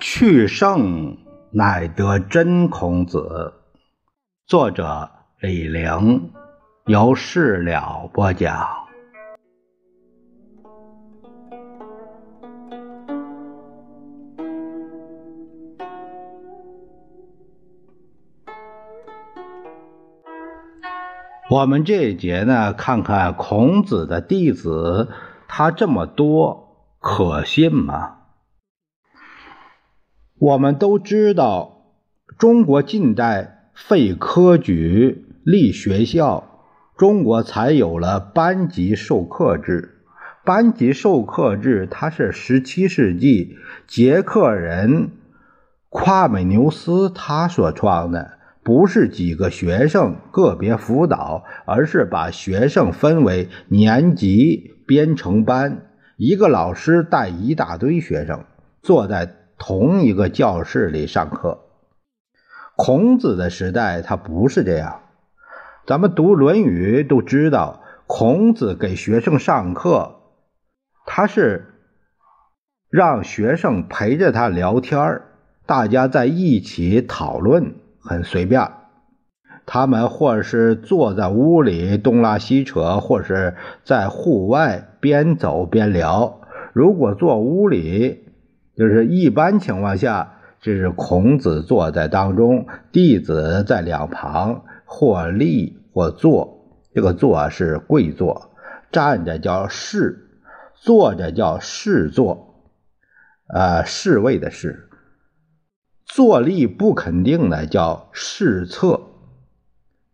去圣乃得真孔子。作者李陵，由事了播讲。我们这一节呢，看看孔子的弟子，他这么多，可信吗？我们都知道，中国近代废科举、立学校，中国才有了班级授课制。班级授课制，它是十七世纪捷克人夸美纽斯他所创的，不是几个学生个别辅导，而是把学生分为年级编成班，一个老师带一大堆学生坐在。同一个教室里上课，孔子的时代他不是这样。咱们读《论语》都知道，孔子给学生上课，他是让学生陪着他聊天大家在一起讨论，很随便。他们或是坐在屋里东拉西扯，或是在户外边走边聊。如果坐屋里，就是一般情况下，这是孔子坐在当中，弟子在两旁，或立或坐。这个坐是跪坐，站着叫侍，坐着叫侍坐，呃，侍卫的侍。坐立不肯定的叫侍侧，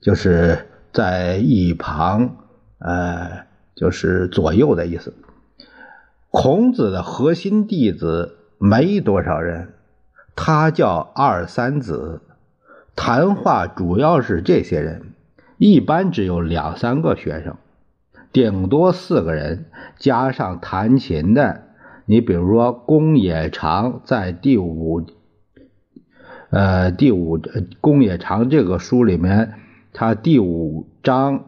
就是在一旁，呃，就是左右的意思。孔子的核心弟子。没多少人，他叫二三子，谈话主要是这些人，一般只有两三个学生，顶多四个人，加上弹琴的。你比如说，宫野长在第五，呃，第五宫野长这个书里面，他第五章，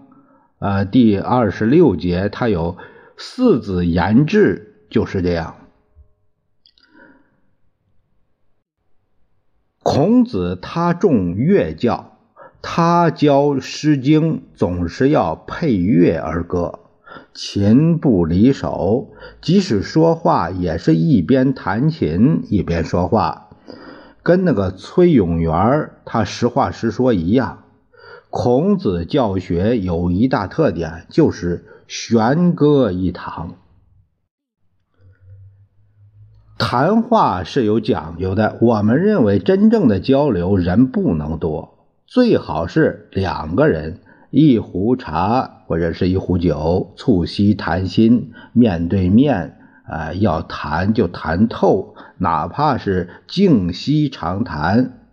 呃，第二十六节，他有四子言志，就是这样。孔子他重乐教，他教《诗经》总是要配乐而歌，琴不离手，即使说话也是一边弹琴一边说话，跟那个崔永元他实话实说一样。孔子教学有一大特点，就是弦歌一堂。谈话是有讲究的。我们认为，真正的交流人不能多，最好是两个人，一壶茶或者是一壶酒，促膝谈心，面对面啊，要谈就谈透，哪怕是静息长谈，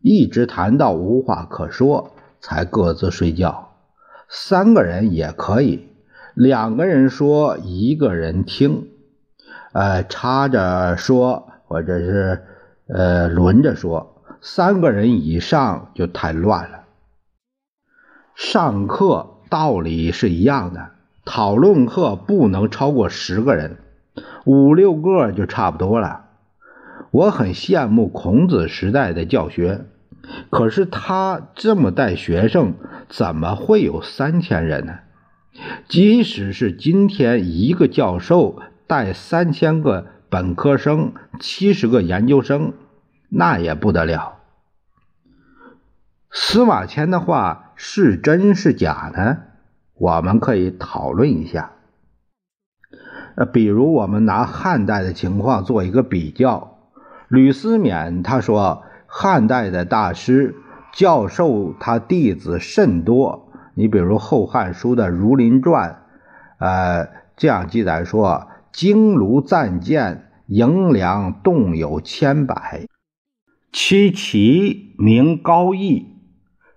一直谈到无话可说，才各自睡觉。三个人也可以，两个人说，一个人听。呃，插着说，或者是呃轮着说，三个人以上就太乱了。上课道理是一样的，讨论课不能超过十个人，五六个就差不多了。我很羡慕孔子时代的教学，可是他这么带学生，怎么会有三千人呢？即使是今天一个教授。带三千个本科生，七十个研究生，那也不得了。司马迁的话是真是假呢？我们可以讨论一下。呃，比如我们拿汉代的情况做一个比较，吕思勉他说，汉代的大师教授他弟子甚多。你比如《后汉书》的《儒林传》，呃，这样记载说。经庐赞见，营粮动有千百。其其名高义，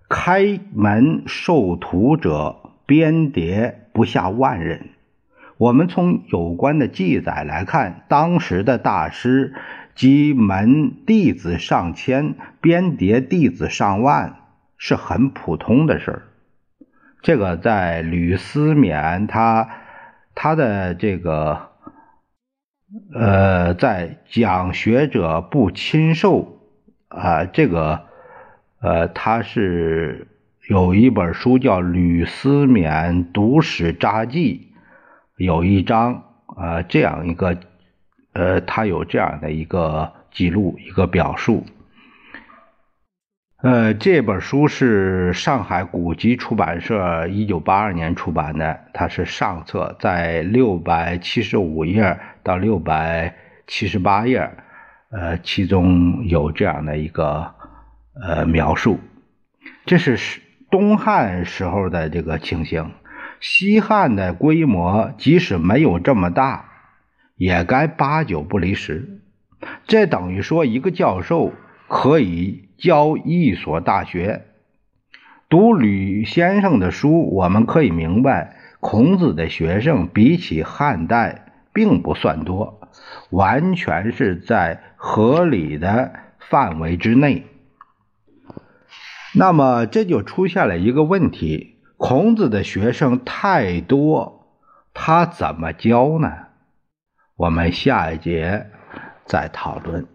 开门授徒者，编蝶不下万人。我们从有关的记载来看，当时的大师及门弟子上千，编蝶弟子上万，是很普通的事儿。这个在吕思勉他他的这个呃，在讲学者不亲授啊，这个呃，他是有一本书叫《吕思勉读史札记》，有一章啊，这样一个呃，他有这样的一个记录，一个表述。呃，这本书是上海古籍出版社一九八二年出版的，它是上册，在六百七十五页到六百七十八页，呃，其中有这样的一个呃描述。这是东汉时候的这个情形，西汉的规模即使没有这么大，也该八九不离十。这等于说，一个教授可以。教一所大学，读吕先生的书，我们可以明白，孔子的学生比起汉代并不算多，完全是在合理的范围之内。那么这就出现了一个问题：孔子的学生太多，他怎么教呢？我们下一节再讨论。